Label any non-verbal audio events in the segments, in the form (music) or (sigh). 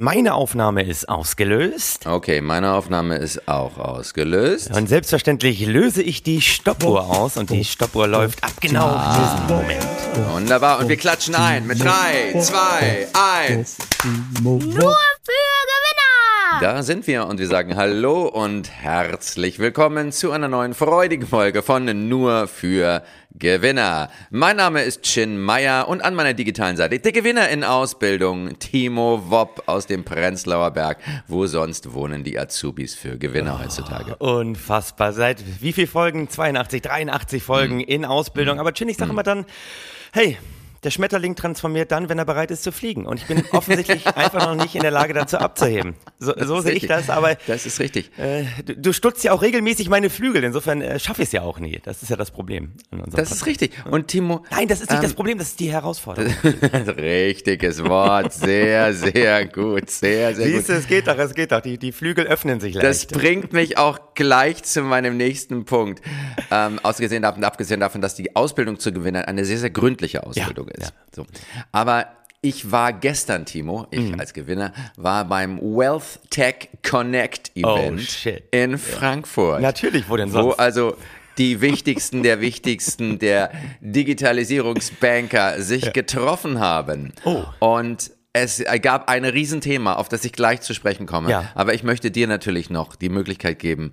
Meine Aufnahme ist ausgelöst. Okay, meine Aufnahme ist auch ausgelöst. Und selbstverständlich löse ich die Stoppuhr aus und die Stoppuhr läuft ab genau diesem Moment. Wunderbar. Und wir klatschen ein mit 3, 2, 1. Nur für Gewinner! Da sind wir und wir sagen Hallo und herzlich willkommen zu einer neuen freudigen Folge von Nur für Gewinner. Mein Name ist Chin Meyer und an meiner digitalen Seite der Gewinner in Ausbildung, Timo Wopp aus dem Prenzlauer Berg. Wo sonst wohnen die Azubis für Gewinner heutzutage? Unfassbar. Seit wie viel Folgen? 82, 83 Folgen in Ausbildung. Aber Chin, ich sage immer dann, hey, der Schmetterling transformiert dann, wenn er bereit ist zu fliegen. Und ich bin (laughs) offensichtlich einfach noch nicht in der Lage, dazu abzuheben. So, so ist sehe ich das, aber Das ist richtig. äh, du, du stutzt ja auch regelmäßig meine Flügel. Insofern äh, schaffe ich es ja auch nie. Das ist ja das Problem. Das ist Podcast. richtig. Und Timo. Nein, das ist nicht ähm, das Problem, das ist die Herausforderung. (laughs) Richtiges Wort. Sehr, sehr gut. Sehr, sehr gut. Siehst du, es geht doch, es geht doch. Die, die Flügel öffnen sich Das leicht. bringt mich auch gleich zu meinem nächsten Punkt. Ähm, ausgesehen davon, abgesehen davon, dass die Ausbildung zu gewinnen eine sehr, sehr gründliche Ausbildung ist. ja. So. Aber ich war gestern, Timo, ich Mhm. als Gewinner, war beim Wealth Tech Connect Event Oh, in Frankfurt. Natürlich, wo denn Wo sonst? also die wichtigsten der wichtigsten der Digitalisierungsbanker sich getroffen haben. Oh. Und es gab ein Riesenthema, auf das ich gleich zu sprechen komme. Ja. Aber ich möchte dir natürlich noch die Möglichkeit geben,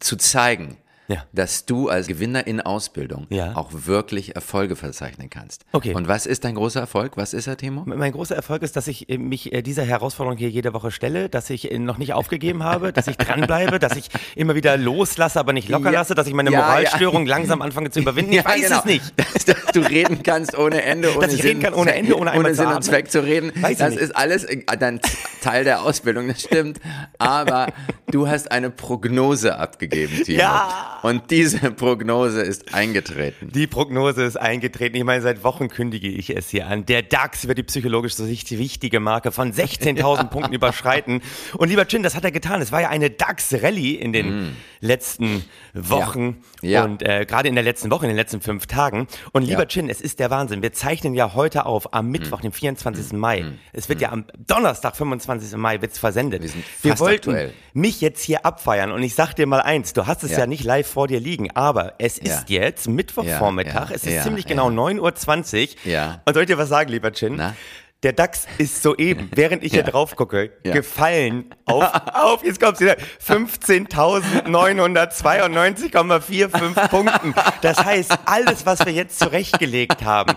zu zeigen, Ja. dass du als Gewinner in Ausbildung Ja. auch wirklich Erfolge verzeichnen kannst. Okay. Und was ist dein großer Erfolg? Was ist er, Timo? Mein großer Erfolg ist, dass ich äh, mich äh, dieser Herausforderung hier jede Woche stelle, dass ich äh, noch nicht aufgegeben habe, dass ich dranbleibe, dass ich immer wieder loslasse, aber nicht locker Ja. lasse, dass ich meine Moralstörung langsam anfange zu überwinden. Ich (laughs) weiß genau. es nicht. (laughs) Dass, dass du reden kannst ohne Ende, ohne Dass ich reden Sinn, kann ohne Ende, ohne zu Sinn und? Zweck zu reden. Weiß das ist alles dann Teil der Ausbildung, das stimmt. Aber du hast eine Prognose abgegeben, Timo. Ja. Und diese Prognose ist eingetreten. Die Prognose ist eingetreten. Ich meine, seit Wochen kündige ich es hier an. Der DAX wird die psychologisch so wichtige Marke von 16.000 (laughs) Punkten überschreiten. Und lieber Chin, das hat er getan. Es war ja eine DAX-Rallye in den letzten Wochen Mm. Ja. und äh, gerade in der letzten Woche, in den letzten fünf Tagen. Und lieber Ja. Mm. Chin, es ist der Wahnsinn. Wir zeichnen ja heute auf am Mittwoch, den 24. Mai. Es wird ja am Donnerstag, 25. Mai, wird's versendet. Wir sind Wir wollten aktuell. mich jetzt hier abfeiern und ich sag dir mal eins, du hast es ja, Ja. nicht live vor dir liegen, aber es Ja. ist jetzt Mittwochvormittag, Ja, ja, es ist ja, ziemlich ja. genau 9.20 Uhr. Ja. Und soll ich dir was sagen, lieber Chin? Na? Der DAX ist soeben, (laughs) während ich Ja. hier drauf gucke, Ja. gefallen (laughs) auf, auf, jetzt kommt's wieder, 15.992,45 (laughs) Punkten. Das heißt, alles, was wir jetzt zurechtgelegt haben,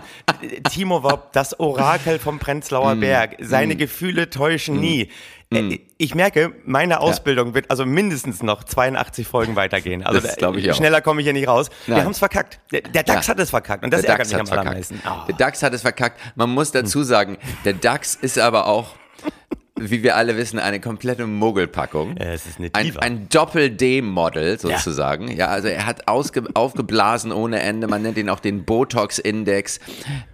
Timo Wopp, das Orakel vom Prenzlauer Mm. Berg, seine Gefühle täuschen nie. Äh, Ich merke, meine Ausbildung wird also mindestens noch 82 Folgen weitergehen. Also Das da- glaub ich auch. schneller komme ich hier nicht raus. Wir Nein. haben es verkackt. Der, der DAX Ja. hat es verkackt und das der ärgert DAX mich am verkackt. allermeisten. Ah. Der DAX hat es verkackt. Man muss dazu sagen, der DAX ist aber auch, wie wir alle wissen, eine komplette Mogelpackung. Ja, es ist eine ein, Diva. ein Doppel-D-Model sozusagen. Ja. also er hat ausge, aufgeblasen ohne Ende. Man nennt ihn auch den Botox-Index.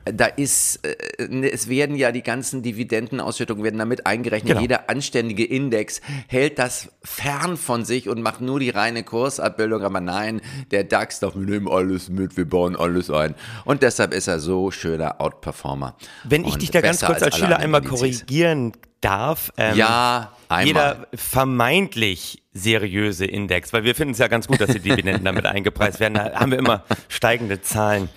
Da ist, äh, es werden ja die ganzen Dividendenausschüttungen werden damit eingerechnet. Genau. Jeder anständige Index hält das fern von sich und macht nur die reine Kursabbildung. Aber nein, der DAX doch, wir nehmen alles mit, wir bauen alles ein. Und deshalb ist er so schöner Outperformer. Wenn ich dich da ganz kurz als alle Schüler einmal Indizes. korrigieren darf. Ähm, Ja, einmal. Jeder vermeintlich seriöse Index, weil wir finden es ja ganz gut, dass die Dividenden damit (laughs) eingepreist werden. Da haben wir immer steigende Zahlen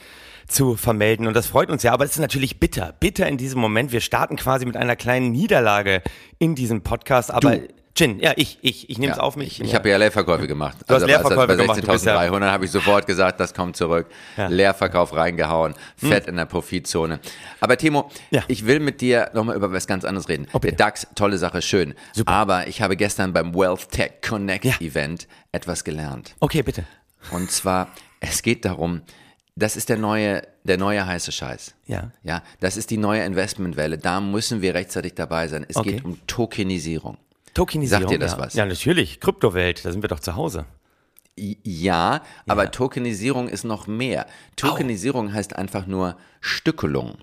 zu vermelden und das freut uns ja, aber es ist natürlich bitter, bitter in diesem Moment. Wir starten quasi mit einer kleinen Niederlage in diesem Podcast, aber Jin, ja, ich, ich, ich nehme es Ja, auf mich. Ich, ich habe ja Leerverkäufe gemacht. Du hast aber Leerverkäufe bei gemacht, du bist ja- 16.300 habe ich sofort gesagt, das kommt zurück. Ja. Hm. Leerverkauf reingehauen, fett in der Profitzone. Aber Timo, Ja. ich will mit dir nochmal über was ganz anderes reden. bitte. Der DAX, tolle Sache, schön. Aber ich habe gestern beim Wealth Tech Connect Ja. Event etwas gelernt. Okay, bitte. Und zwar, es geht darum, das ist der neue, der neue heiße Scheiß. Ja. Ja, das ist die neue Investmentwelle. Da müssen wir rechtzeitig dabei sein. Es Okay. geht um Tokenisierung. Tokenisierung. Sagt dir das ja. was? Ja, natürlich. Kryptowelt, da sind wir doch zu Hause. Ja, aber Tokenisierung ist noch mehr. Tokenisierung heißt einfach nur Stückelung.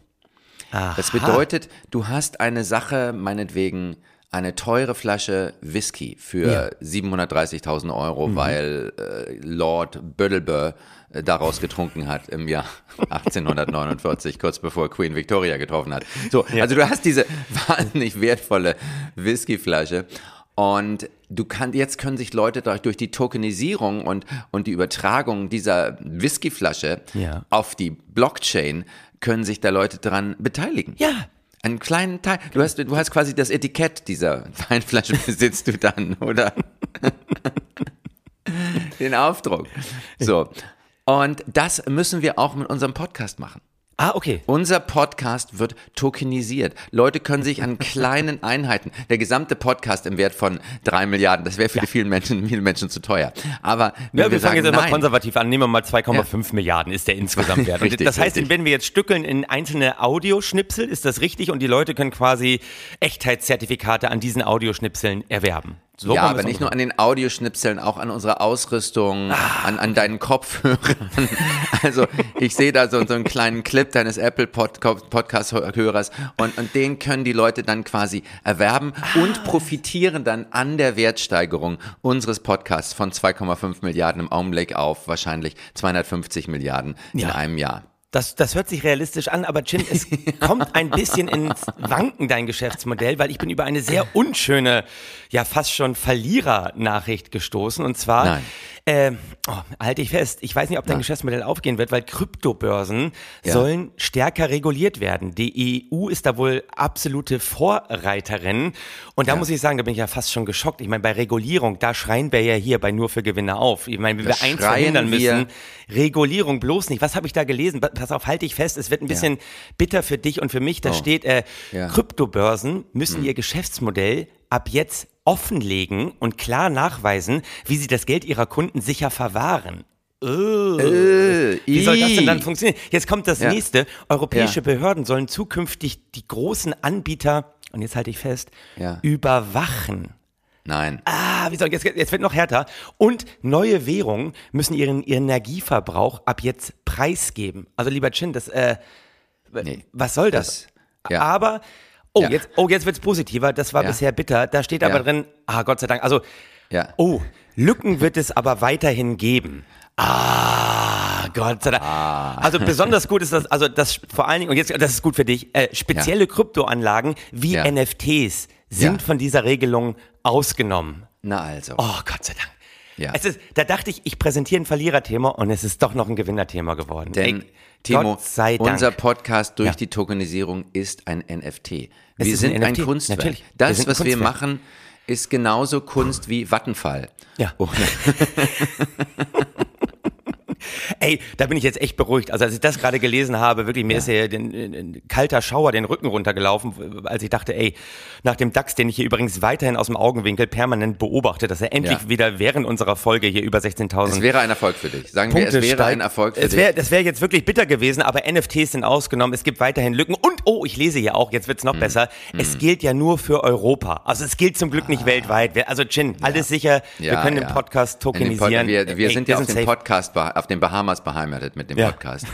Aha. Das bedeutet, du hast eine Sache, meinetwegen eine teure Flasche Whisky für ja. 730.000 Euro, mhm. weil äh, Lord Bödelbör äh, daraus getrunken hat im Jahr (laughs) 1849, kurz bevor Queen Victoria getroffen hat. So, ja. also du hast diese (laughs) wahnsinnig wertvolle Whiskyflasche und du kannst, jetzt können sich Leute durch die Tokenisierung und, und die Übertragung dieser Whiskyflasche ja. auf die Blockchain können sich da Leute dran beteiligen. Ja, einen kleinen Teil. Du hast, du hast quasi das Etikett dieser (laughs) Weinflasche besitzt du dann, oder? Den Aufdruck. So. Und das müssen wir auch mit unserem Podcast machen. Ah, okay. Unser Podcast wird tokenisiert. Leute können sich an (laughs) kleinen Einheiten, der gesamte Podcast im Wert von drei Milliarden, das wäre für ja. die vielen Menschen, viele Menschen zu teuer. Aber wenn ja, wir, wir fangen jetzt immer konservativ an, nehmen wir mal 2,5 ja. Milliarden ist der insgesamt Wert. (laughs) richtig, das heißt, richtig. wenn wir jetzt stückeln in einzelne Audioschnipsel, ist das richtig und die Leute können quasi Echtheitszertifikate an diesen Audioschnipseln erwerben. So ja, aber nicht nur an den Audioschnipseln, auch an unserer Ausrüstung, ah. an, an deinen Kopfhörern. (laughs) also ich sehe da so, so einen kleinen Clip deines Apple Pod Podcast-Hörers und, und den können die Leute dann quasi erwerben ah. und profitieren dann an der Wertsteigerung unseres Podcasts von 2,5 Milliarden im Augenblick auf wahrscheinlich 250 Milliarden in ja. einem Jahr. Das, das hört sich realistisch an, aber Chin, es (laughs) kommt ein bisschen ins Wanken, dein Geschäftsmodell, weil ich bin über eine sehr unschöne, ja fast schon Verlierer-Nachricht gestoßen. Und zwar Nein. Äh, oh, halte ich fest, ich weiß nicht, ob dein ja. Geschäftsmodell aufgehen wird, weil Kryptobörsen ja. sollen stärker reguliert werden. Die EU ist da wohl absolute Vorreiterin. Und da ja. muss ich sagen, da bin ich ja fast schon geschockt. Ich meine, bei Regulierung, da schreien wir ja hier bei Nur für Gewinner auf. Ich meine, wenn wir eins verhindern müssen, Regulierung bloß nicht. Was habe ich da gelesen? Pass auf, halte ich fest, es wird ein bisschen bitter für dich und für mich. Da oh. steht, äh, Kryptobörsen müssen hm. ihr Geschäftsmodell ab jetzt offenlegen und klar nachweisen, wie sie das Geld ihrer Kunden sicher verwahren. Oh. Äh, wie soll das denn dann funktionieren? Jetzt kommt das ja. nächste. Europäische ja. Behörden sollen zukünftig die großen Anbieter, und jetzt halte ich fest, ja. überwachen. Nein. Ah, wie soll, jetzt, jetzt wird noch härter. Und neue Währungen müssen ihren, ihren Energieverbrauch ab jetzt preisgeben. Also lieber Chin, das, äh, nee. was soll das? das ja. Aber Oh, ja. jetzt, oh, jetzt wird's positiver. Das war ja. bisher bitter. Da steht aber ja. drin, ah, Gott sei Dank. Also, ja. oh, Lücken wird es aber weiterhin geben. Ah, Gott sei Dank. Ah. Also besonders gut ist das, also das vor allen Dingen, und jetzt, das ist gut für dich, äh, spezielle Kryptoanlagen wie NFTs sind von dieser Regelung ausgenommen. Na also. Oh, Gott sei Dank. Ja. Es ist, da dachte ich, ich präsentiere ein Verliererthema und es ist doch noch ein Gewinnerthema geworden. Denn, Ey, Timo, unser Podcast durch ja. die Tokenisierung ist ein NFT. Es wir sind ein, ein, Kunstwerk. Natürlich. Das, was Kunstwerk. wir machen, ist genauso Kunst wie Vattenfall. Ja. (laughs) (laughs) Ey, da bin ich jetzt echt beruhigt. Also als ich das gerade gelesen habe, wirklich, mir ja. ist ja ein kalter Schauer den Rücken runtergelaufen, als ich dachte, ey, nach dem DAX, den ich hier übrigens weiterhin aus dem Augenwinkel permanent beobachte, dass er endlich ja. wieder während unserer Folge hier über 16.000 Es wäre ein Erfolg für dich. Sagen Punkte wir, es wäre steigt. ein Erfolg für es wär, dich. Das wäre jetzt wirklich bitter gewesen, aber NFTs sind ausgenommen. Es gibt weiterhin Lücken. Und, oh, ich lese hier auch, jetzt wird's noch hm. besser. Hm. Es gilt ja nur für Europa. Also es gilt zum Glück nicht ah. weltweit. Also Chin, alles sicher. wir können den Podcast tokenisieren. Den Pod wir, wir ey, sind ja auf dem Podcast, auf dem Bahamas beheimatet mit dem ja. Podcast.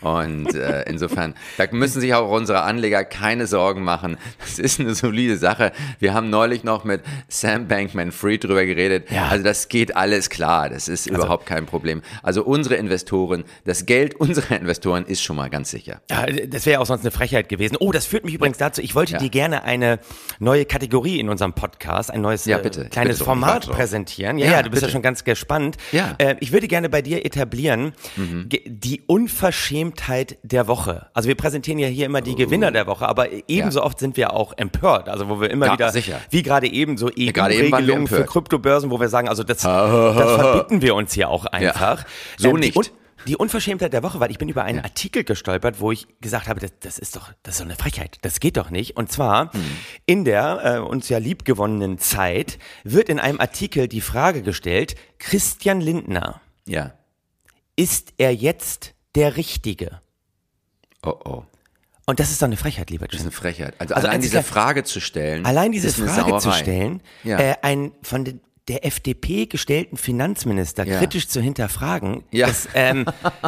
Und äh, insofern, da müssen sich auch unsere Anleger keine Sorgen machen. Das ist eine solide Sache. Wir haben neulich noch mit Sam Bankman-Fried drüber geredet. Ja. Also das geht alles klar. Das ist also, überhaupt kein Problem. Also unsere Investoren, das Geld unserer Investoren ist schon mal ganz sicher. Ja, das wäre auch sonst eine Frechheit gewesen. Oh, das führt mich übrigens dazu. Ich wollte ja. dir gerne eine neue Kategorie in unserem Podcast, ein neues ja, bitte, äh, kleines bitte Format präsentieren. Ja, ja, du bist bitte. ja schon ganz gespannt. Ja. Äh, ich würde gerne bei dir etablieren, mhm. die unverschämte Unverschämtheit der Woche. Also wir präsentieren ja hier immer die Gewinner der Woche, aber ebenso ja. oft sind wir auch empört. Also wo wir immer ja, wieder, sicher. wie gerade eben so EU-Regelungen für Kryptobörsen, wo wir sagen, also das, das verbieten wir uns hier auch einfach. Ja. So ähm, nicht. Die, die Unverschämtheit der Woche, weil ich bin über einen ja. Artikel gestolpert, wo ich gesagt habe, das, das, ist doch, das ist doch eine Frechheit, das geht doch nicht. Und zwar hm. in der äh, uns ja liebgewonnenen Zeit wird in einem Artikel die Frage gestellt: Christian Lindner, ja, ist er jetzt der Richtige. Oh oh. Und das ist doch eine Frechheit, lieber Jim. Das ist eine Frechheit. Also, also allein diese Frage zu stellen. Allein diese Frage zu stellen, ja. äh, ein von den der FDP gestellten Finanzminister Ja. kritisch zu hinterfragen, Ja. das, ähm,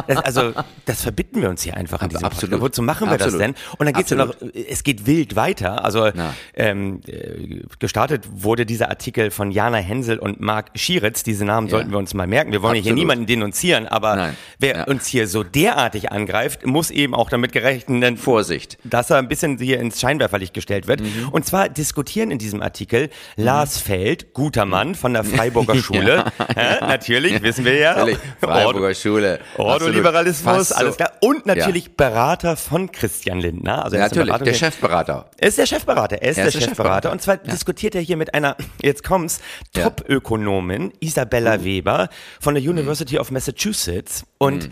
das, also das verbitten wir uns hier einfach in diesem absolut. Podcast. Wozu machen wir Absolut. das denn? Und dann geht's ja noch, Absolut. es geht wild weiter. Also ähm, äh, gestartet wurde dieser Artikel von Jana Hensel und Marc Schieritz. Diese Namen sollten wir uns mal merken. Wir wollen ja hier Absolut. niemanden denunzieren, aber Nein. wer uns hier so derartig angreift, muss eben auch damit gerechnen, Vorsicht. dass er ein bisschen hier ins Scheinwerferlicht gestellt wird. Mhm. Und zwar diskutieren in diesem Artikel Lars Feld, guter Mann von der (laughs) Freiburger Schule, ja, natürlich, wissen wir ja. Natürlich. Freiburger Schule. Ordoliberalismus, so- alles klar. Und natürlich Berater von Christian Lindner. Also er Ja, natürlich, der Chefberater. er ist der Chefberater, er ist, Er der, ist der Chefberater. Chefberater. Und zwar diskutiert er hier mit einer, jetzt kommt's, Ja. Top-Ökonomin Isabella Weber von der University of Massachusetts. Und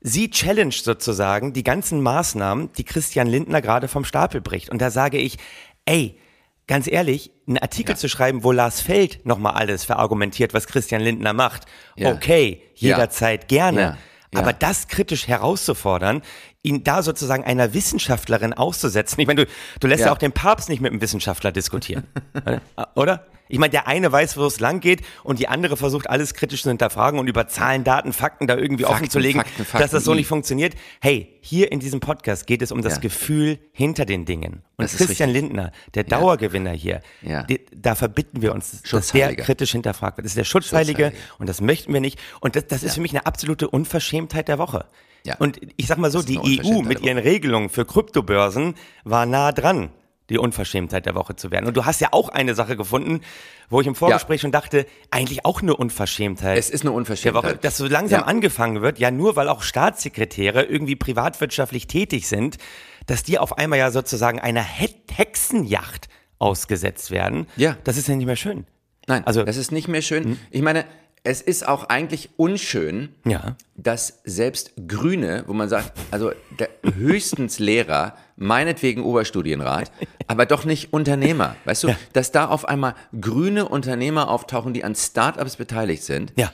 sie challenged sozusagen die ganzen Maßnahmen, die Christian Lindner gerade vom Stapel bricht. Und da sage ich, ey, ganz ehrlich, einen Artikel zu schreiben, wo Lars Feld nochmal alles verargumentiert, was Christian Lindner macht, Ja. okay, jederzeit gerne. Ja. Ja. Aber das kritisch herauszufordern, ihn da sozusagen einer Wissenschaftlerin auszusetzen. Ich meine, du, du lässt ja. Ja. auch den Papst nicht mit einem Wissenschaftler diskutieren. (laughs) Oder? Ich meine, der eine weiß, wo es lang geht und die andere versucht, alles kritisch zu hinterfragen und über Zahlen, Daten, Fakten da irgendwie Fakten, offen zu legen, Fakten, Fakten, dass das so I. nicht funktioniert. Hey, hier in diesem Podcast geht es um das Ja. Gefühl hinter den Dingen. Und Das ist Christian. Lindner, der Dauergewinner hier, Ja. die, da verbitten wir uns, dass der kritisch hinterfragt wird. Das ist der Schutzheilige Schutzheilige. und das möchten wir nicht. Und das, das ist für mich eine absolute Unverschämtheit der Woche. Ja. Und ich sag mal so, die EU Unverschämtheit mit ihren Regelungen für Kryptobörsen war nah dran, die Unverschämtheit der Woche zu werden. Und du hast ja auch eine Sache gefunden, wo ich im Vorgespräch schon dachte, eigentlich auch eine Unverschämtheit. Es ist eine der Woche, Unverschämtheit. dass so langsam Ja. angefangen wird, ja nur weil auch Staatssekretäre irgendwie privatwirtschaftlich tätig sind, dass die auf einmal ja sozusagen einer He Hexenjacht ausgesetzt werden. Ja. Das ist ja nicht mehr schön. Nein, Also- das ist nicht mehr schön. Ich meine, es ist auch eigentlich unschön, Ja. dass selbst Grüne, wo man sagt, also der höchstens Lehrer, meinetwegen Oberstudienrat, aber doch nicht Unternehmer. Weißt du, Ja. dass da auf einmal grüne Unternehmer auftauchen, die an Startups beteiligt sind. Ja.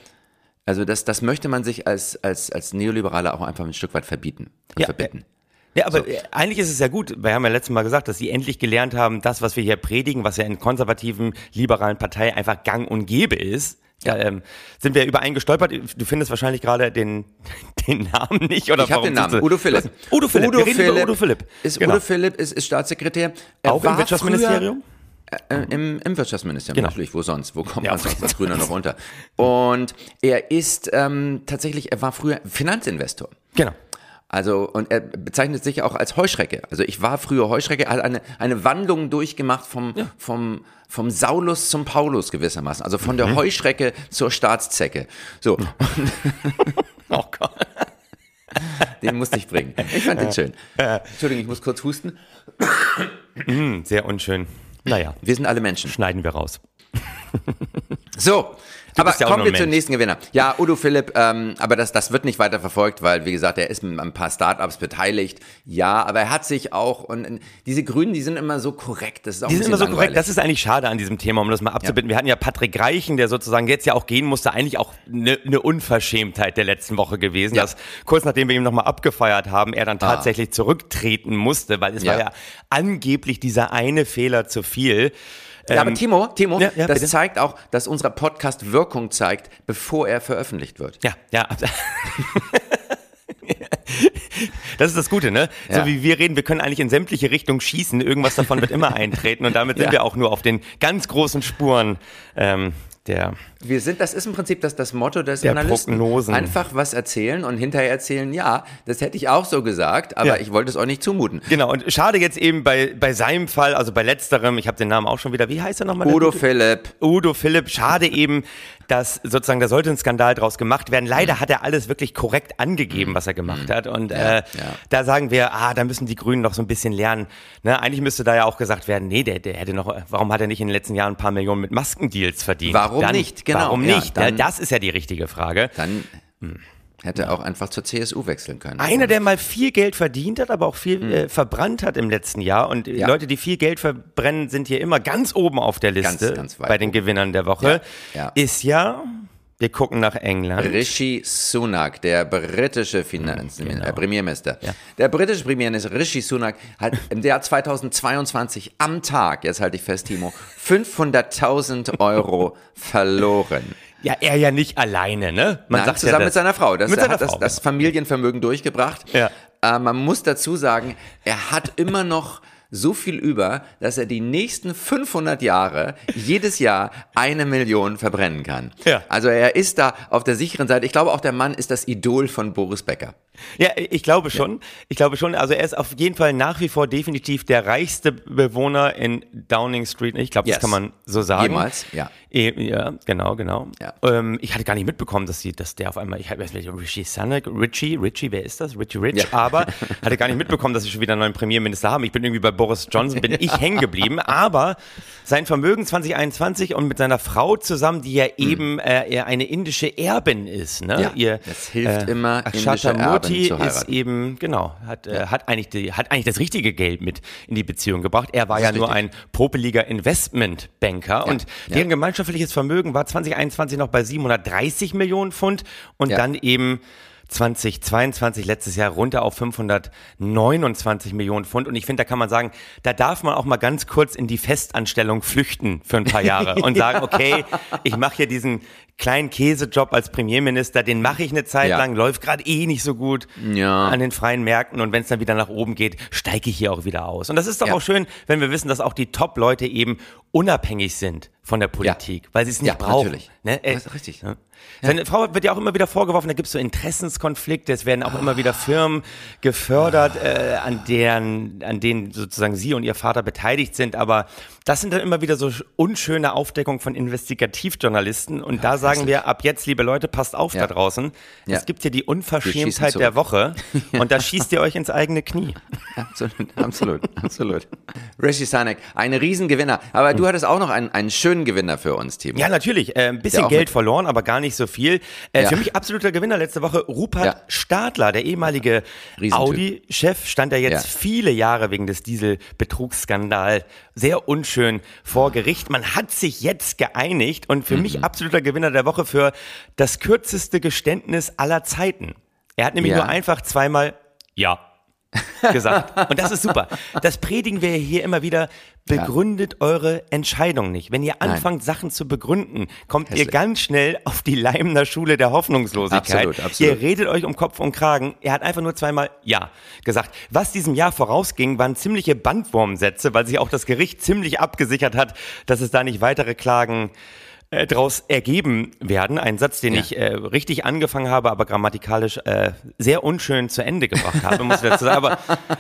Also das, das möchte man sich als, als, als Neoliberaler auch einfach ein Stück weit verbieten und Ja, verbitten. Ja, aber äh, eigentlich ist es ja gut. Wir haben ja letztes Mal gesagt, dass sie endlich gelernt haben, das, was wir hier predigen, was ja in konservativen, liberalen Partei einfach gang und gäbe ist. Ja. ähm, sind wir übereingestolpert. Du findest wahrscheinlich gerade den, (laughs) den Namen nicht, oder Ich habe den Namen, Udo Philipp. Udo Philipp. reden über Udo Philipp. Ist, Genau. Udo Philipp ist, ist Staatssekretär. Er Auch im Wirtschaftsministerium? Früher, äh, im, Im Wirtschaftsministerium, Genau. natürlich. Wo sonst? Wo kommt Ja. man sonst als Grüner noch unter? Und er ist ähm, tatsächlich, er war früher Finanzinvestor. Genau. Also, und er bezeichnet sich auch als Heuschrecke. Also ich war früher Heuschrecke, hat eine, eine Wandlung durchgemacht vom, vom, vom Saulus zum Paulus gewissermaßen. Also von Mhm. der Heuschrecke zur Staatszecke. So, (laughs) Oh Gott. den musste ich bringen. Ich fand den schön. Entschuldigung, ich muss kurz husten. Hm, sehr unschön. Naja, Wir sind alle Menschen. schneiden wir raus. So, aber bist ja kommen wir zum nächsten Gewinner. Ja, Udo Philipp, ähm, aber das, das wird nicht weiter verfolgt, weil, wie gesagt, er ist mit ein paar Startups beteiligt. Ja, aber er hat sich auch, und und diese Grünen, die sind immer so korrekt. Das ist auch Die sind immer so korrekt. langweilig. Das ist eigentlich schade an diesem Thema, um das mal abzubinden. Wir hatten ja Patrick Reichen, der sozusagen jetzt ja auch gehen musste, eigentlich auch eine ne Unverschämtheit der letzten Woche gewesen, Ja. dass kurz nachdem wir ihn nochmal abgefeiert haben, er dann tatsächlich zurücktreten musste, weil es Ja. war ja angeblich dieser eine Fehler zu viel. Ja, aber Timo, Timo, ja, ja, das bitte. zeigt auch, dass unser Podcast Wirkung zeigt, bevor er veröffentlicht wird. Ja, ja. (laughs) Das ist das Gute, ne? Ja. So wie wir reden, wir können eigentlich in sämtliche Richtungen schießen, irgendwas davon wird immer (laughs) eintreten und damit sind wir auch nur auf den ganz großen Spuren ähm, der Wir sind, das ist im Prinzip das, das Motto des Der Analysten. Prognosen. Einfach was erzählen und hinterher erzählen, ja, das hätte ich auch so gesagt, aber Ja. ich wollte es euch nicht zumuten. Genau, und schade jetzt eben bei, bei seinem Fall, also bei letzterem, ich habe den Namen auch schon wieder, wie heißt er nochmal? Udo? Philipp, Udo Philipp, schade eben, dass sozusagen, da sollte ein Skandal draus gemacht werden. Leider hat er alles wirklich korrekt angegeben, was er gemacht hat. Und äh, ja. da sagen wir, ah, da müssen die Grünen noch so ein bisschen lernen. Ne, eigentlich müsste da ja auch gesagt werden, nee, der, der hätte noch, warum hat er nicht in den letzten Jahren ein paar Millionen mit Maskendeals verdient? Warum nicht? Genau, Warum ja, nicht? dann- Ja, das ist ja die richtige Frage. dann hätte er auch einfach zur CSU wechseln können. Einer, der mal viel Geld verdient hat, aber auch viel äh, verbrannt hat im letzten Jahr. Und äh, Hm. Ja. Leute, die viel Geld verbrennen, sind hier immer ganz oben auf der Liste ganz weit bei den oben. Gewinnern der Woche. Ja, ja. Ist ja Wir gucken nach England. Rishi Sunak, der britische Finanz genau. äh, Premierminister. Ja. Der britische Premierminister Rishi Sunak hat im Jahr 2022 am Tag, jetzt halte ich fest, Timo, 500.000 Euro verloren. Ja, er ja nicht alleine, ne? Man Nein, sagt zusammen ja, mit seiner Frau. Das, mit seiner hat Frau, das, das Familienvermögen durchgebracht. Ja. Äh, man muss dazu sagen, er hat immer noch so viel über, dass er die nächsten 500 Jahre jedes Jahr eine Million verbrennen kann. Ja. Also er ist da auf der sicheren Seite. Ich glaube auch der Mann ist das Idol von Boris Becker. Ja, ich glaube schon. Ich glaube schon. Also er ist auf jeden Fall nach wie vor definitiv der reichste Bewohner in Downing Street. Ich glaube, yes. das kann man so sagen. Jemals, ja. Ja, genau, genau. Ja. Ähm, ich hatte gar nicht mitbekommen, dass, sie, dass der auf einmal, ich weiß nicht, Richie Sunak, Richie, Richie, wer ist das? Richie Rich, ja. aber hatte gar nicht mitbekommen, dass sie schon wieder einen neuen Premierminister haben. Ich bin irgendwie bei Boris Johnson, bin (laughs) ich hängen geblieben, aber sein Vermögen 2021 und mit seiner Frau zusammen, die ja hm. eben äh, eine indische Erbin ist, ne? Ja, Ihr, das hilft äh, immer, indische Erbin zu ist eben, genau, hat, äh, hat, eigentlich die, hat eigentlich das richtige Geld mit in die Beziehung gebracht. Er war ja richtig. nur ein popeliger Investmentbanker und deren Gemeinschaft wirtschaftliches Vermögen war 2021 noch bei 730 Millionen Pfund und ja. dann eben 2022 letztes Jahr runter auf 529 Millionen Pfund. Und ich finde, da kann man sagen, da darf man auch mal ganz kurz in die Festanstellung flüchten für ein paar Jahre und sagen, (laughs) okay, ich mache hier diesen kleinen Käsejob als Premierminister, den mache ich eine Zeit ja. lang, läuft gerade eh nicht so gut ja. an den freien Märkten und wenn es dann wieder nach oben geht, steige ich hier auch wieder aus. Und das ist doch ja. auch schön, wenn wir wissen, dass auch die Top-Leute eben unabhängig sind von der Politik, weil sie es nicht brauchen. Natürlich. Ne? Äh, das ist richtig. Ja. Seine Frau wird ja auch immer wieder vorgeworfen, da gibt es so Interessenskonflikte, es werden auch immer wieder Firmen gefördert, äh, an deren, an denen sozusagen sie und ihr Vater beteiligt sind, aber das sind dann immer wieder so unschöne Aufdeckungen von Investigativjournalisten und ja, da sagen wir ab jetzt, liebe Leute, passt auf ja. da draußen. Ja. Es gibt hier die Unverschämtheit der Woche (laughs) und da schießt ihr euch ins eigene Knie. Absolut, absolut, absolut. Rishi Sanek, ein Riesengewinner, aber du hattest auch noch einen, einen schönen Gewinner für uns, Timo. Ja, natürlich, äh, ein bisschen Geld verloren, aber gar nicht so viel. Äh, für mich absoluter Gewinner letzte Woche, Rupert Stadler, der ehemalige Audi-Chef, stand ja jetzt viele Jahre wegen des Dieselbetrugsskandals sehr unschön vor Gericht. Man hat sich jetzt geeinigt und für mhm. mich absoluter Gewinner der Woche für das kürzeste Geständnis aller Zeiten. Er hat nämlich ja. nur einfach zweimal Ja gesagt. Und das ist super. Das predigen wir hier immer wieder. Begründet ja. eure Entscheidung nicht. Wenn ihr anfangt, Nein. Sachen zu begründen, kommt Hässlich. ihr ganz schnell auf die Leimner Schule der Hoffnungslosigkeit. Absolut, absolut. Ihr redet euch um Kopf und Kragen. Er hat einfach nur zweimal Ja gesagt. Was diesem Jahr vorausging, waren ziemliche Bandwurmsätze, weil sich auch das Gericht ziemlich abgesichert hat, dass es da nicht weitere Klagen äh, daraus ergeben werden. Ein Satz, den ja. ich äh, richtig angefangen habe, aber grammatikalisch äh, sehr unschön zu Ende gebracht habe, muss ich dazu sagen. Aber,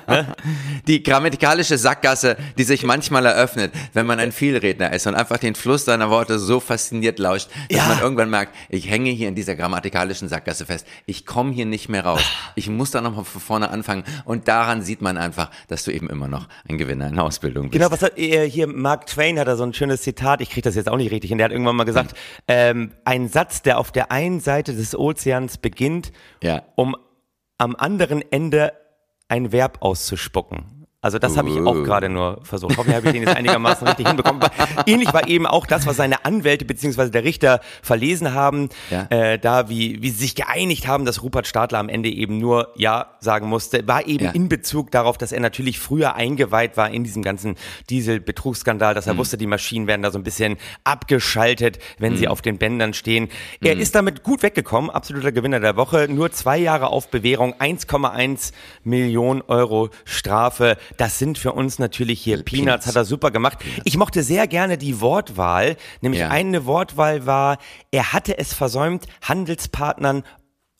ne? (laughs) Die grammatikalische Sackgasse, die sich manchmal eröffnet, wenn man ein Vielredner ist und einfach den Fluss seiner Worte so fasziniert lauscht, dass ja. man irgendwann merkt, ich hänge hier in dieser grammatikalischen Sackgasse fest. Ich komme hier nicht mehr raus. Ich muss da nochmal von vorne anfangen. Und daran sieht man einfach, dass du eben immer noch ein Gewinner in Ausbildung bist. Genau, was hat äh, hier Mark Twain hat da so ein schönes Zitat, ich kriege das jetzt auch nicht richtig, und der hat irgendwann mal mal gesagt, ähm, ein Satz, der auf der einen Seite des Ozeans beginnt, ja. um am anderen Ende ein Verb auszuspucken. Also das habe ich auch uh. gerade nur versucht. Hoffentlich habe ich den jetzt einigermaßen richtig hinbekommen. Ähnlich war eben auch das, was seine Anwälte beziehungsweise der Richter verlesen haben, ja. äh, da wie, wie sie sich geeinigt haben, dass Rupert Stadler am Ende eben nur Ja sagen musste, war eben ja. in Bezug darauf, dass er natürlich früher eingeweiht war in diesem ganzen Dieselbetrugsskandal, dass er mhm. wusste, die Maschinen werden da so ein bisschen abgeschaltet, wenn mhm. sie auf den Bändern stehen. Er mhm. ist damit gut weggekommen, absoluter Gewinner der Woche, nur zwei Jahre auf Bewährung, 1,1 Millionen Euro Strafe. Das sind für uns natürlich hier Peanuts, Peanuts hat er super gemacht. Ich mochte sehr gerne die Wortwahl, nämlich ja. eine Wortwahl war, er hatte es versäumt, Handelspartnern,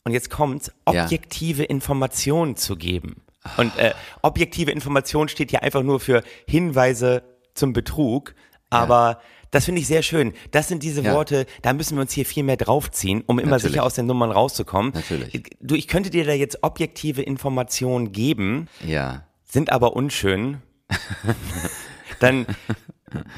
und jetzt kommt's, objektive ja. Informationen zu geben. Und äh, objektive Information steht hier einfach nur für Hinweise zum Betrug, aber ja. Das finde ich sehr schön. Das sind diese ja. Worte, da müssen wir uns hier viel mehr draufziehen, um immer Natürlich. sicher aus den Nummern rauszukommen. Natürlich. Du, ich könnte dir da jetzt objektive Informationen geben. Ja sind aber unschön, dann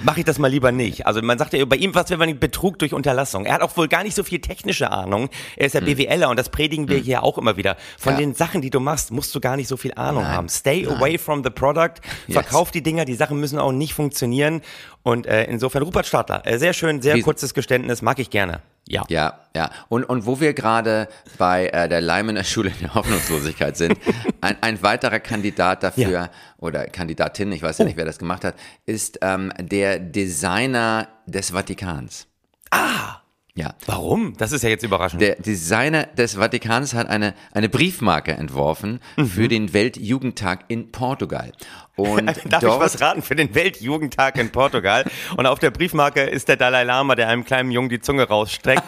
mache ich das mal lieber nicht. Also man sagt ja bei ihm was, wenn man Betrug durch Unterlassung. Er hat auch wohl gar nicht so viel technische Ahnung. Er ist ja hm. BWLer und das predigen wir hm. hier auch immer wieder. Von ja. den Sachen, die du machst, musst du gar nicht so viel Ahnung Nein. haben. Stay Nein. away from the product. Verkauf yes. die Dinger. Die Sachen müssen auch nicht funktionieren. Und äh, insofern Rupert Stadler, äh, sehr schön, sehr Riesen. kurzes Geständnis, mag ich gerne. Ja. Ja, ja. Und, und wo wir gerade bei äh, der Leimener Schule der Hoffnungslosigkeit sind, (laughs) ein, ein weiterer Kandidat dafür, Ja. oder Kandidatin, ich weiß ja nicht, wer das gemacht hat, ist ähm, der Designer des Vatikans. Ah, Ja. warum? Das ist ja jetzt überraschend. Der Designer des Vatikans hat eine, eine Briefmarke entworfen Mhm. für den Weltjugendtag in Portugal. Und (laughs) Darf ich was raten für den Weltjugendtag in Portugal? Und auf der Briefmarke ist der Dalai Lama, der einem kleinen Jungen die Zunge rausstreckt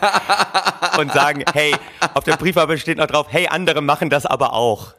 (laughs) und sagen, hey, auf der Briefmarke steht noch drauf, hey, andere machen das aber auch.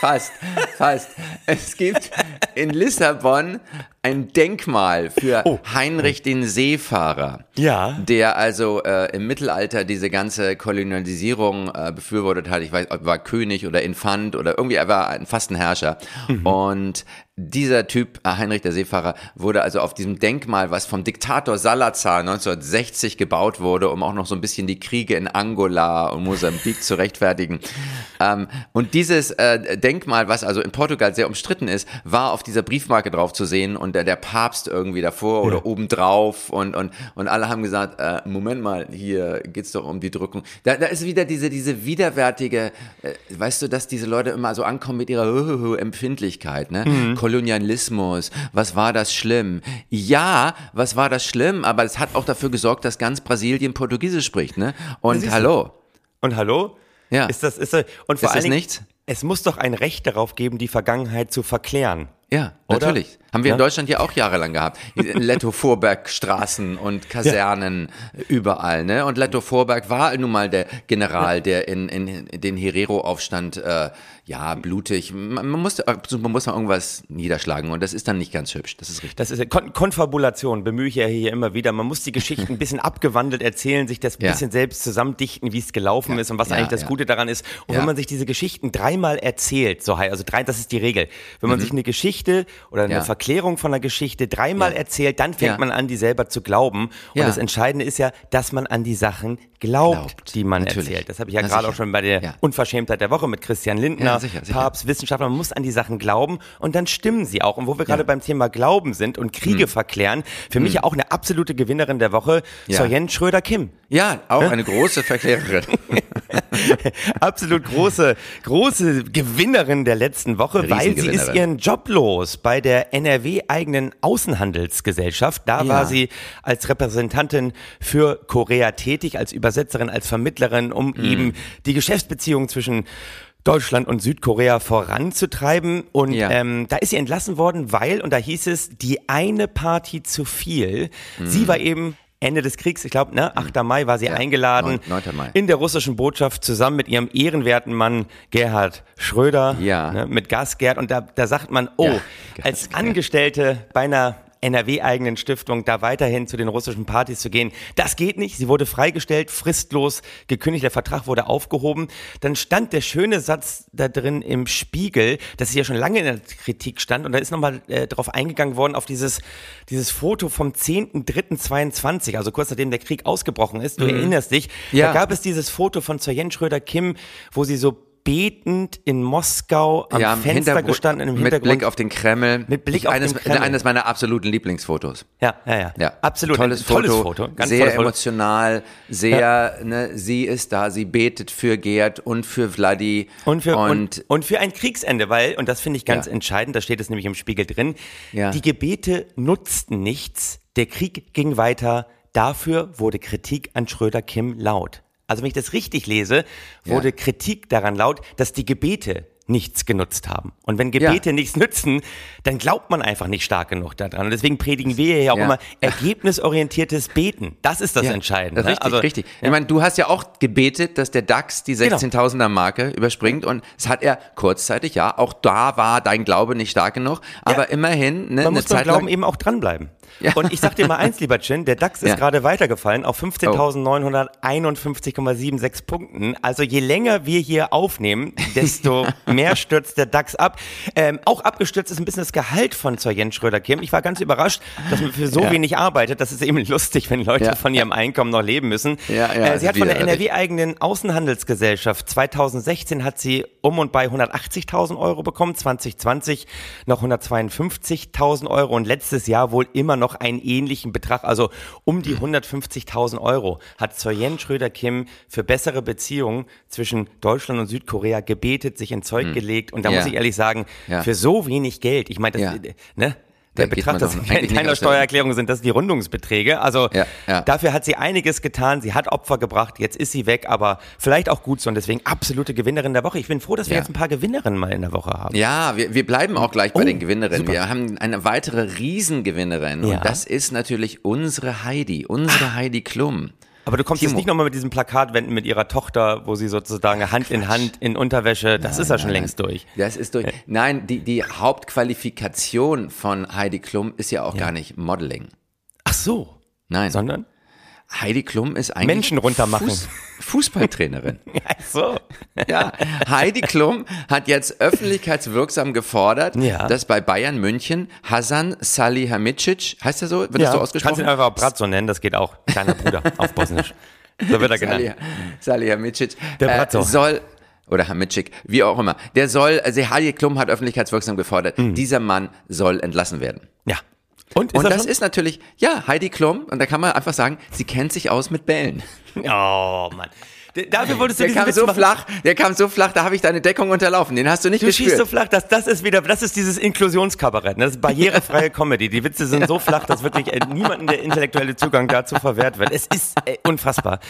Fast, fast. Es gibt in Lissabon ein Denkmal für Oh. Heinrich den Seefahrer. Ja. Der also äh, im Mittelalter diese ganze Kolonialisierung äh, befürwortet hat. Ich weiß, ob er war König oder Infant oder irgendwie, er war ein, fast ein Herrscher. Mhm. Und dieser Typ, äh, Heinrich der Seefahrer, wurde also auf diesem Denkmal, was vom Diktator Salazar 1960 gebaut wurde, um auch noch so ein bisschen die Kriege in Angola und Mosambik zu rechtfertigen. (laughs) Ähm, und dieses äh, Denkmal, was also in Portugal sehr umstritten ist, war auf dieser Briefmarke drauf zu sehen und der, der Papst irgendwie davor oder obendrauf und, und, und alle haben gesagt, äh, Moment mal, hier geht's doch um die Drückung. Da, da ist wieder diese, diese widerwärtige, äh, weißt du, dass diese Leute immer so ankommen mit ihrer (laughs) Empfindlichkeit, ne? Kolonialismus, was war das schlimm? Ja, was war das schlimm? Aber es hat auch dafür gesorgt, dass ganz Brasilien Portugiesisch spricht, ne? Und hallo. Und hallo? Ja. Ist das, ist das, und vor Ist allen Dingen, nichts? Es muss doch ein Recht darauf geben, die Vergangenheit zu verklären. Ja, Oder? natürlich. Haben wir in Ja. Deutschland ja auch jahrelang gehabt. Letto Vorberg Straßen und Kasernen überall, ne? Und Letto Vorberg war nun mal der General, der in, in den Herero-Aufstand, äh, ja, blutig. Man, muss, man muss mal irgendwas niederschlagen und das ist dann nicht ganz hübsch. Das ist richtig. Das ist Kon Konfabulation, bemühe ich ja hier immer wieder. Man muss die Geschichten ein bisschen (laughs) abgewandelt erzählen, sich das ein Ja. bisschen selbst zusammendichten, wie es gelaufen ist und was Ja, eigentlich das ja. Gute daran ist. Und Ja. wenn man sich diese Geschichten dreimal erzählt, so hei- also drei, das ist die Regel. Wenn man sich eine Geschichte oder eine. Ja. Verklärung von einer Geschichte dreimal Ja. erzählt, dann fängt man an, die selber zu glauben. Und das Entscheidende ist ja, dass man an die Sachen glaubt, Glaubt. die man Natürlich. erzählt. Das habe ich ja gerade auch schon bei der Ja. Unverschämtheit der Woche mit Christian Lindner, Ja, sicher, sicher. Papst, Wissenschaftler. Man muss an die Sachen glauben und dann stimmen sie auch. Und wo wir gerade Ja. beim Thema Glauben sind und Kriege verklären, für mich ja auch eine absolute Gewinnerin der Woche, Ja. Soyen Schröder-Kim. Ja, auch eine große Verklärerin. (laughs) Absolut große, große Gewinnerin der letzten Woche, weil sie ist ihren Job los bei der NRW-eigenen Außenhandelsgesellschaft. Da Ja. war sie als Repräsentantin für Korea tätig, als Übersetzerin, als Vermittlerin, um Mhm. eben die Geschäftsbeziehungen zwischen Deutschland und Südkorea voranzutreiben. Und Ja. ähm, da ist sie entlassen worden, weil, und da hieß es, die eine Party zu viel. Mhm. Sie war eben Ende des Kriegs, ich glaube, ne, 8. Mai war sie eingeladen neun- 9. Mai. in der russischen Botschaft zusammen mit ihrem ehrenwerten Mann Gerhard Schröder Ja. ne, mit Gasgerd. Und da, da sagt man, oh, Ja, als. Angestellte bei einer NRW-eigenen Stiftung da weiterhin zu den russischen Partys zu gehen, das geht nicht. Sie wurde freigestellt, fristlos gekündigt, der Vertrag wurde aufgehoben. Dann stand der schöne Satz da drin im Spiegel, dass sie ja schon lange in der Kritik stand und da ist nochmal äh, drauf eingegangen worden auf dieses, dieses Foto vom 10.3.22, also kurz nachdem der Krieg ausgebrochen ist. Du erinnerst dich, Ja. da gab es dieses Foto von Zoyen Schröder-Kim, wo sie so betend in Moskau am ja, Fenster Hintergrund- gestanden im Mit Hintergrund. Blick auf den Kreml. Mit Blick auf eines, den Kreml. Eines meiner absoluten Lieblingsfotos. ja, ja, ja, Ja, absolut. Tolles, tolles Foto, Foto. Ganz sehr Foto. emotional, sehr, ne, sie ist da, sie betet für Gerd und für Vladi. Und für, und, und, und für ein Kriegsende, weil, und das finde ich ganz Ja. entscheidend, da steht es nämlich im Spiegel drin, Ja. die Gebete nutzten nichts, der Krieg ging weiter, dafür wurde Kritik an Schröder-Kim laut. Also wenn ich das richtig lese, wurde Ja. Kritik daran laut, dass die Gebete nichts genutzt haben. Und wenn Gebete Ja. nichts nützen, dann glaubt man einfach nicht stark genug daran. Und deswegen predigen wir ja auch Ja. immer ergebnisorientiertes Beten. Das ist das ja, Entscheidende. ne? Richtig, also, richtig. Ich meine, du hast ja auch gebetet, dass der DAX die Genau. 16.000er Marke überspringt und es hat er kurzzeitig, ja, auch da war dein Glaube nicht stark genug, aber immerhin, ne, Man muss beim Zeit Glauben lang, eben auch dranbleiben. Ja. Und ich sag dir mal eins, lieber Chin, der DAX ist gerade weitergefallen auf 15.951,76 Punkten. Also je länger wir hier aufnehmen, desto (laughs) mehr stürzt der DAX ab. Ähm, auch abgestürzt ist ein bisschen das Gehalt von Sir Jens Schröder-Kim. Ich war ganz überrascht, dass man für so ja. wenig arbeitet. Das ist eben lustig, wenn Leute ja. von ihrem Einkommen noch leben müssen. Ja, äh, sie hat von der NRW-eigenen Außenhandelsgesellschaft 2016 hat sie um und bei 180.000 Euro bekommen, 2020 noch 152.000 Euro und letztes Jahr wohl immer noch einen ähnlichen Betrag, also um die 150.000 Euro hat Sir Jens Schröder-Kim für bessere Beziehungen zwischen Deutschland und Südkorea gebetet, sich in Zeug hm. gelegt und da muss ich ehrlich sagen, für so wenig Geld, ich meine, das, ne, der Betrag, das in keiner Steuererklärung sind das die Rundungsbeträge. Also ja, ja. dafür hat sie einiges getan. Sie hat Opfer gebracht. Jetzt ist sie weg, aber vielleicht auch gut so und deswegen absolute Gewinnerin der Woche. Ich bin froh, dass wir ja. jetzt ein paar Gewinnerinnen mal in der Woche haben. Ja, wir, wir bleiben auch gleich bei oh, den Gewinnerinnen. Super. Wir haben eine weitere Riesengewinnerin und das ist natürlich unsere Heidi, unsere Heidi Klum. Aber du kommst Timo. jetzt nicht nochmal mit diesem Plakat wenden mit ihrer Tochter, wo sie sozusagen Hand in Hand in Unterwäsche, das nein, ist ja schon nein, längst durch. Das ist durch. Nein, die, die Hauptqualifikation von Heidi Klum ist ja auch ja. gar nicht Modeling. Ach so. Nein. Sondern? Heidi Klum ist eigentlich Menschen runtermachen. Fuß, Fußballtrainerin. (laughs) Ach so. Ja, Heidi Klum hat jetzt öffentlichkeitswirksam gefordert, ja. dass bei Bayern München Hasan Salihamidzic, heißt er so? Wird ja, das so ausgesprochen? Kannst ihn einfach Brat so nennen, das geht auch. Kleiner Bruder auf Bosnisch. So wird er genannt. Salihamidzic Der äh, soll oder Hamicic, wie auch immer. Der soll, also Heidi Klum hat öffentlichkeitswirksam gefordert, mhm. dieser Mann soll entlassen werden. Ja. Und, und das schon? ist natürlich, ja, Heidi Klum, und da kann man einfach sagen, sie kennt sich aus mit Bällen. Oh Mann. Dafür wolltest du der kam Witz so machen. flach, der kam so flach, da habe ich deine Deckung unterlaufen. Den hast du nicht du gespürt. Du schießt so flach, das, das ist wieder, das ist dieses Inklusionskabarett. Ne? Das ist barrierefreie Comedy. Die Witze sind so flach, dass wirklich äh, niemandem der intellektuelle Zugang dazu verwehrt wird. Es ist äh, unfassbar.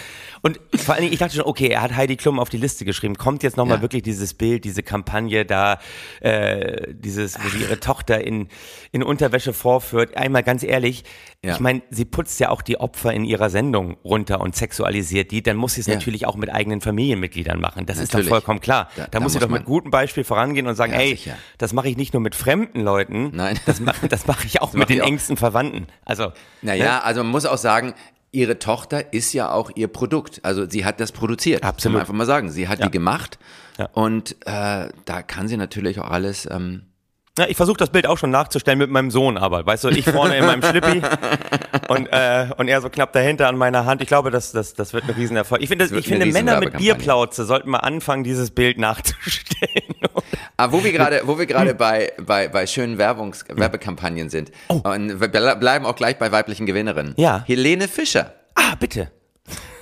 Und vor allen Dingen, ich dachte schon, okay, er hat Heidi Klum auf die Liste geschrieben. Kommt jetzt nochmal ja. wirklich dieses Bild, diese Kampagne da, äh, dieses, wo sie ihre Tochter in, in Unterwäsche vorführt. Einmal ganz ehrlich, ja. ich meine, sie putzt ja auch die Opfer in ihrer Sendung runter und sexualisiert die. Dann muss sie es ja. natürlich auch mit eigenen Familienmitgliedern machen. Das natürlich. ist doch vollkommen klar. Da, da, da muss sie doch mit gutem Beispiel vorangehen und sagen, ey, sicher. das mache ich nicht nur mit fremden Leuten, Nein. das mache das mach ich auch das mit den engsten Verwandten. Also, naja, ne? also man muss auch sagen, ihre Tochter ist ja auch ihr Produkt. Also sie hat das produziert. Absolut. Kann man einfach mal sagen. Sie hat ja. die gemacht. Ja. Und äh, da kann sie natürlich auch alles. Ähm, ja, ich versuche das Bild auch schon nachzustellen mit meinem Sohn, aber weißt du, ich vorne in meinem Schlippi (laughs) und, äh, und er so knapp dahinter an meiner Hand. Ich glaube, das, das, das wird ein Riesenerfolg. Ich, finde, ich finde, Männer mit Bierplauze sollten mal anfangen, dieses Bild nachzustellen. (laughs) Aber wo wir gerade, wo wir gerade bei, bei, bei schönen Werbungs Werbekampagnen sind oh. und wir bleiben auch gleich bei weiblichen Gewinnerinnen. Ja. Helene Fischer. Ah, bitte.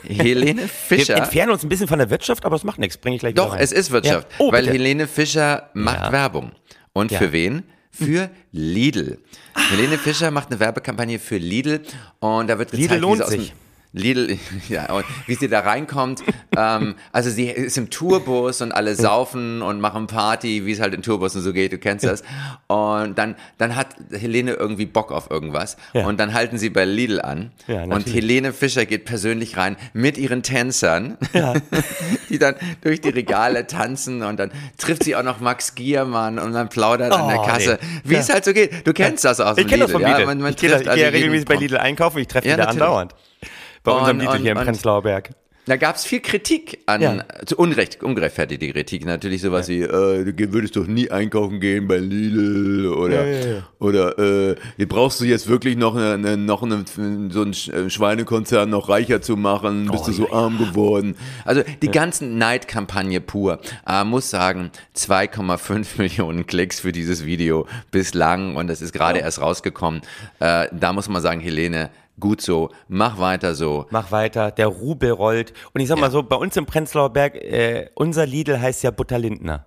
Helene (laughs) Fischer. Wir entfernen uns ein bisschen von der Wirtschaft, aber das macht nichts. Bringe ich gleich Doch, es ist Wirtschaft, ja. oh, weil bitte. Helene Fischer macht ja. Werbung. Und ja. für wen? Für Lidl. Ah. Helene Fischer macht eine Werbekampagne für Lidl und da wird gezeigt, Lidl lohnt sich. Lidl, (laughs) ja, und wie sie da reinkommt. ähm, also sie ist im Tourbus und alle saufen und machen Party, wie es halt in Tourbussen so geht, du kennst das. Und dann, dann hat Helene irgendwie Bock auf irgendwas. Ja. Und dann halten sie bei Lidl an. Ja, und Helene Fischer geht persönlich rein mit ihren Tänzern, ja. (laughs) die dann durch die Regale tanzen und dann trifft sie auch noch Max Giermann und dann plaudert oh, an der oh, Kasse, nee. wie es halt so geht. Du kennst das aus ich dem Lidl. Ich kenne das von Lidl. Man, man ich gehe also regelmäßig bei Lidl einkaufen, ich treffe ja, da andauernd. Bei und, unserem Lidl hier im Prenzlauer Berg. Da gab es viel Kritik an, ja. zu Unrecht, ungerechtfertigte Kritik. Natürlich sowas ja. wie, äh, du würdest doch nie einkaufen gehen bei Lidl oder, ja, oder äh, hier brauchst du jetzt wirklich noch, eine, noch eine, so einen äh, Schweinekonzern noch reicher zu machen, bist oh, du so arm geworden. Also die ganzen Neidkampagne pur. Äh, muss sagen, 2,5 (laughs) Millionen Klicks für dieses Video bislang und das ist gerade erst rausgekommen. Äh, da muss man sagen, Helene, gut so, mach weiter so. Mach weiter, der Rubel rollt. Und ich sag mal so, bei uns im Prenzlauer Berg, äh, unser Lidl heißt ja Butter Lindner.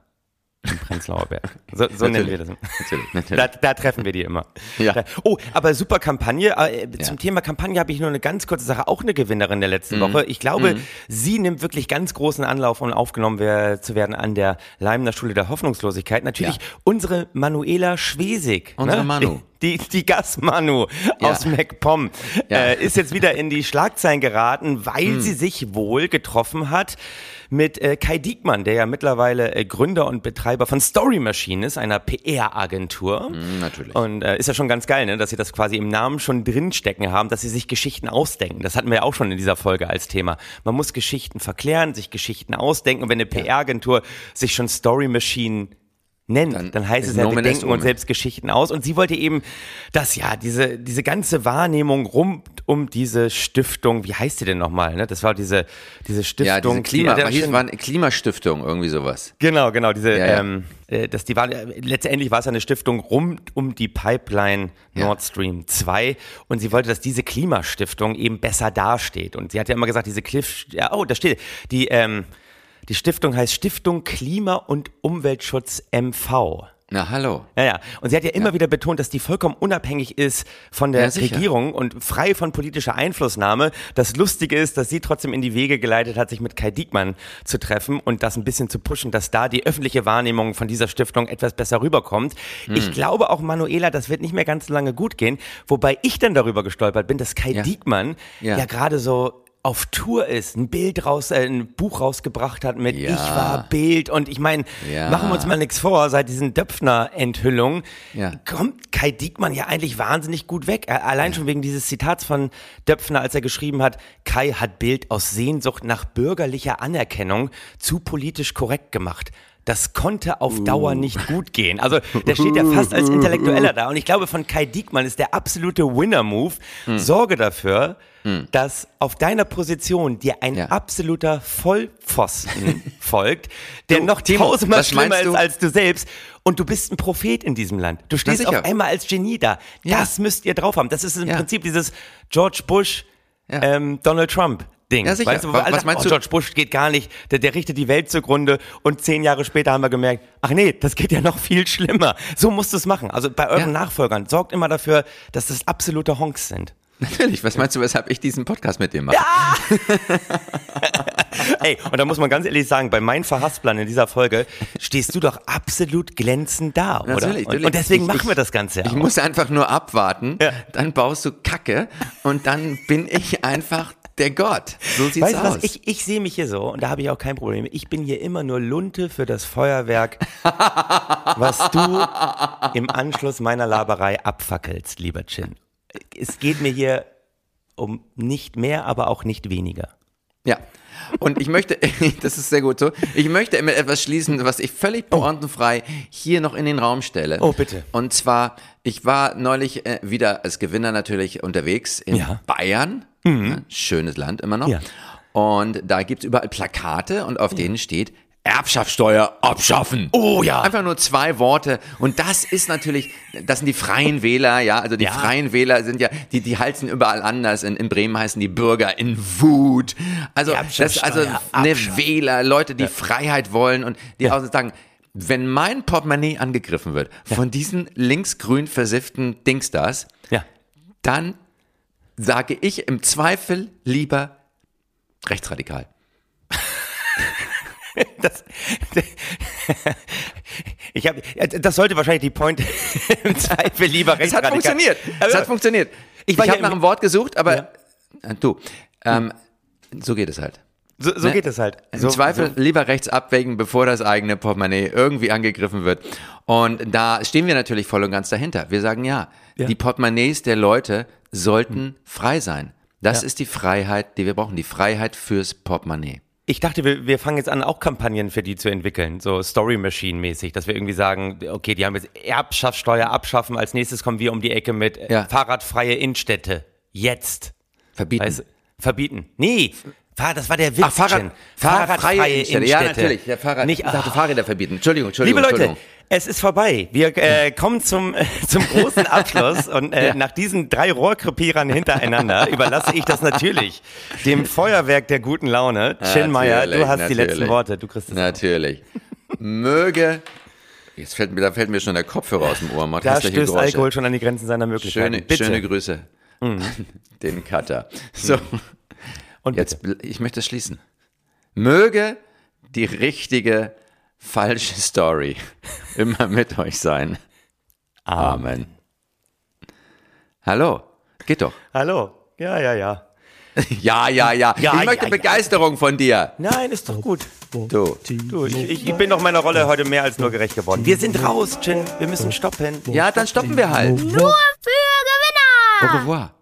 Im Prenzlauer Berg. So, so nennen wir das. Natürlich, natürlich. Da, da, treffen wir die immer. Ja. Oh, aber super Kampagne. Äh, zum ja. Thema Kampagne habe ich nur eine ganz kurze Sache. Auch eine Gewinnerin der letzten mhm. Woche. Ich glaube, mhm. sie nimmt wirklich ganz großen Anlauf, um aufgenommen zu werden an der Leimner Schule der Hoffnungslosigkeit. Natürlich ja. unsere Manuela Schwesig. Unsere ne? Manu. Die, die Gasmanu Ja. aus MacPom Ja. äh, ist jetzt wieder in die Schlagzeilen geraten, weil Hm. sie sich wohl getroffen hat mit äh, Kai Diekmann, der ja mittlerweile äh, Gründer und Betreiber von Story Machine ist, einer PR-Agentur. Hm, natürlich. Und äh, ist ja schon ganz geil, ne, dass sie das quasi im Namen schon drinstecken haben, dass sie sich Geschichten ausdenken. Das hatten wir ja auch schon in dieser Folge als Thema. Man muss Geschichten verklären, sich Geschichten ausdenken. Und wenn eine PR-Agentur sich schon Story Machine nennt, Dann dann, heißt es ja, wir denken uns selbst Geschichten aus. Und sie wollte eben, dass ja diese, diese ganze Wahrnehmung rund um diese Stiftung, wie heißt die denn nochmal? Ne? Das war diese, diese Stiftung. Ja, diese Klima, die, war, hieß, war eine Klimastiftung, irgendwie sowas. Genau, genau, diese, Ja, ja. Ähm, äh, das, die war, letztendlich war es eine Stiftung rund um die Pipeline. Nord Stream 2 und sie wollte, dass diese Klimastiftung eben besser dasteht. Und sie hat ja immer gesagt, diese Cliff, ja, oh, da steht, die, ähm, die Stiftung heißt Stiftung Klima und Umweltschutz MV. Na, hallo. Ja, ja. Und sie hat ja immer wieder betont, dass die vollkommen unabhängig ist von der Ja. Regierung und frei von politischer Einflussnahme. Das Lustige ist, dass sie trotzdem in die Wege geleitet hat, sich mit Kai Diekmann zu treffen und das ein bisschen zu pushen, dass da die öffentliche Wahrnehmung von dieser Stiftung etwas besser rüberkommt. Hm. Ich glaube auch, Manuela, das wird nicht mehr ganz so lange gut gehen. Wobei ich dann darüber gestolpert bin, dass Kai Ja. Diekmann Ja. ja, gerade so auf Tour ist, ein Bild raus, äh, ein Buch rausgebracht hat mit Ja. Ich war Bild und ich meine, Ja. machen wir uns mal nichts vor, seit diesen Döpfner-Enthüllungen Ja. kommt Kai Diekmann ja eigentlich wahnsinnig gut weg. Er- Allein schon wegen dieses Zitats von Döpfner, als er geschrieben hat, Kai hat Bild aus Sehnsucht nach bürgerlicher Anerkennung zu politisch korrekt gemacht. Das konnte auf Dauer nicht gut gehen. Also der steht ja fast als Intellektueller da. Und ich glaube, von Kai Diekmann ist der absolute Winner-Move. Sorge dafür, dass auf deiner Position dir ein Ja. absoluter Vollpfosten (laughs) folgt, der Du, noch tausendmal schlimmer ist als du selbst. Und du bist ein Prophet in diesem Land. Du stehst auf einmal als Genie da. Ja. Das müsst ihr drauf haben. Das ist im Ja. Prinzip dieses George Bush, ähm, Donald Trump. Ding. Ja, sicher. Weißt du, Was- alle was meinst oh, du? George Bush geht gar nicht, der, der richtet die Welt zugrunde und zehn Jahre später haben wir gemerkt, ach nee, das geht ja noch viel schlimmer. So musst du es machen. Also bei euren Ja. Nachfolgern, sorgt immer dafür, dass das absolute Honks sind. Natürlich. Was meinst du, weshalb ich diesen Podcast mit dir mache? (laughs) Ey, und da muss man ganz ehrlich sagen, bei meinem Verhassplan in dieser Folge stehst du doch absolut glänzend da, oder? Natürlich, und, und deswegen Ich- machen wir das Ganze ja Ich auch. muss einfach nur abwarten, Ja. dann baust du Kacke und dann bin ich einfach der Gott. So sieht's Weißt du aus. was, ich, ich sehe mich hier so und da habe ich auch kein Problem. Ich bin hier immer nur Lunte für das Feuerwerk, (laughs) was du im Anschluss meiner Laberei abfackelst, lieber Chin. Es geht mir hier um nicht mehr, aber auch nicht weniger. Ja. Und ich möchte, (laughs) das ist sehr gut so, ich möchte mit etwas schließen, was ich völlig pointenfrei hier noch in den Raum stelle. Oh, bitte. Und zwar, ich war neulich äh, wieder als Gewinner natürlich unterwegs in Ja. Bayern. Ja, schönes Land immer noch. Ja. Und da gibt's überall Plakate und auf denen steht Erbschaftssteuer abschaffen. Oh ja. Einfach nur zwei Worte. Und das ist natürlich, das sind die freien Wähler, ja. Also die Ja. freien Wähler sind ja, die, die heißen überall anders. In, in Bremen heißen die Bürger in Wut. Also, das, also eine. Wähler, Leute, die Freiheit wollen und die auch sagen, wenn mein Portemonnaie angegriffen wird von diesen linksgrün versifften Dingstars, Ja. dann sage ich im Zweifel lieber rechtsradikal. (laughs) Das, ich hab, das sollte wahrscheinlich die Point im Zweifel lieber Es hat rechtsradikal- funktioniert. Es hat funktioniert. Ich Ich, ja habe nach einem Wort gesucht, aber äh, du, ähm, so geht es halt. So, so Ne? geht es halt. Im So, Zweifel so. lieber rechts abwägen, bevor das eigene Portemonnaie irgendwie angegriffen wird. Und da stehen wir natürlich voll und ganz dahinter. Wir sagen ja, Ja. die Portemonnaies der Leute sollten frei sein. Das Ja. ist die Freiheit, die wir brauchen. Die Freiheit fürs Portemonnaie. Ich dachte, wir, wir fangen jetzt an, auch Kampagnen für die zu entwickeln, so Story Machine mäßig, dass wir irgendwie sagen, okay, die haben jetzt Erbschaftssteuer abschaffen, als nächstes kommen wir um die Ecke mit äh, Ja. fahrradfreie Innenstädte. Jetzt. Verbieten. Weißt, verbieten. Nee, Fahr- das war der Witz. Ach, Fahrrad, Chin. fahrradfreie Innenstädte. Ja, natürlich. Der Fahrrad, Nicht, ich dachte, ah. Fahrräder verbieten. Entschuldigung, Entschuldigung. Liebe Leute, Entschuldigung. Es ist vorbei. Wir äh, kommen zum, äh, (laughs) zum großen Abschluss und äh, Ja. nach diesen drei Rohrkrepierern hintereinander überlasse ich das natürlich dem Feuerwerk der guten Laune. Chin Meyer, du Natürlich, hast die letzten natürlich. Worte. Du kriegst es. Natürlich. Möge. Jetzt fällt mir, da fällt mir schon der Kopfhörer aus dem Ohr. Macht Da stößt Geräusche. Alkohol schon an die Grenzen seiner Möglichkeiten. Schöne, bitte. schöne Grüße. Den Cutter. So, und jetzt, bitte. ich möchte es schließen. Möge die richtige, falsche Story (laughs) immer mit euch sein. Amen. Hallo. Geht doch. Hallo. Ja, ja, ja. (laughs) ja, ja, ja. Ja, ich möchte ja, Begeisterung von dir. Nein, ist doch gut. Du. Du, ich, ich, ich bin doch meiner Rolle heute mehr als nur gerecht geworden. Wir sind raus, Chin. Wir müssen stoppen. Ja, dann stoppen wir halt. Nur für Gewinner! Au revoir.